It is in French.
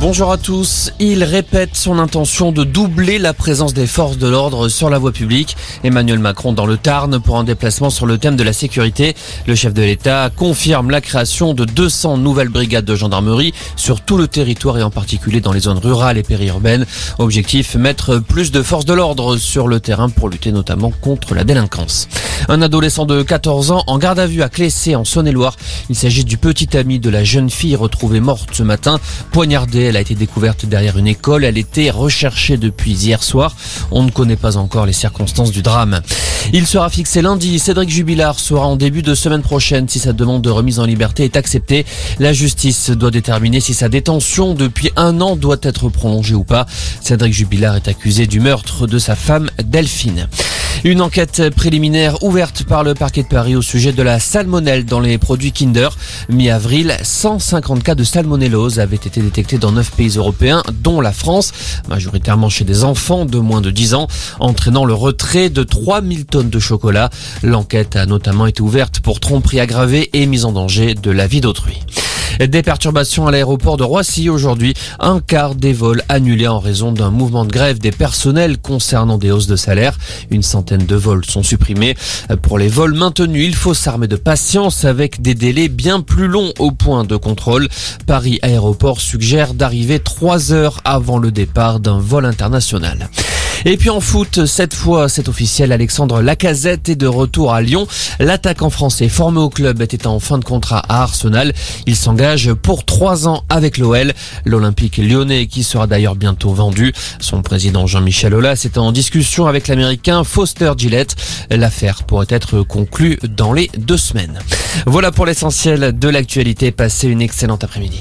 Bonjour à tous. Il répète son intention de doubler la présence des forces de l'ordre sur la voie publique. Emmanuel Macron dans le Tarn pour un déplacement sur le thème de la sécurité. Le chef de l'État confirme la création de 200 nouvelles brigades de gendarmerie sur tout le territoire et en particulier dans les zones rurales et périurbaines. Objectif, mettre plus de forces de l'ordre sur le terrain pour lutter notamment contre la délinquance. Un adolescent de 14 ans en garde à vue à Clessé en Saône-et-Loire. Il s'agit du petit ami de la jeune fille retrouvée morte ce matin, poignardée elle a été découverte derrière une école. Elle était recherchée depuis hier soir. On ne connaît pas encore les circonstances du drame. Il sera fixé lundi. Cédric Jubilard sera en début de semaine prochaine si sa demande de remise en liberté est acceptée. La justice doit déterminer si sa détention depuis un an doit être prolongée ou pas. Cédric Jubilard est accusé du meurtre de sa femme Delphine. Une enquête préliminaire ouverte par le parquet de Paris au sujet de la salmonelle dans les produits Kinder. Mi-avril, 150 cas de salmonellose avaient été détectés dans 9 pays européens, dont la France, majoritairement chez des enfants de moins de 10 ans, entraînant le retrait de 3000 tonnes de chocolat. L'enquête a notamment été ouverte pour tromperie aggravée et mise en danger de la vie d'autrui. Des perturbations à l'aéroport de Roissy aujourd'hui. Un quart des vols annulés en raison d'un mouvement de grève des personnels concernant des hausses de salaire. Une centaine de vols sont supprimés. Pour les vols maintenus, il faut s'armer de patience avec des délais bien plus longs au point de contrôle. Paris Aéroport suggère d'arriver trois heures avant le départ d'un vol international. Et puis en foot, cette fois, c'est officiel, Alexandre Lacazette est de retour à Lyon. L'attaquant français formé au club était en fin de contrat à Arsenal. Il s'engage pour trois ans avec l'OL. L'Olympique lyonnais qui sera d'ailleurs bientôt vendu. Son président Jean-Michel Aulas est en discussion avec l'américain Foster Gillette. L'affaire pourrait être conclue dans les deux semaines. Voilà pour l'essentiel de l'actualité. Passez une excellente après-midi.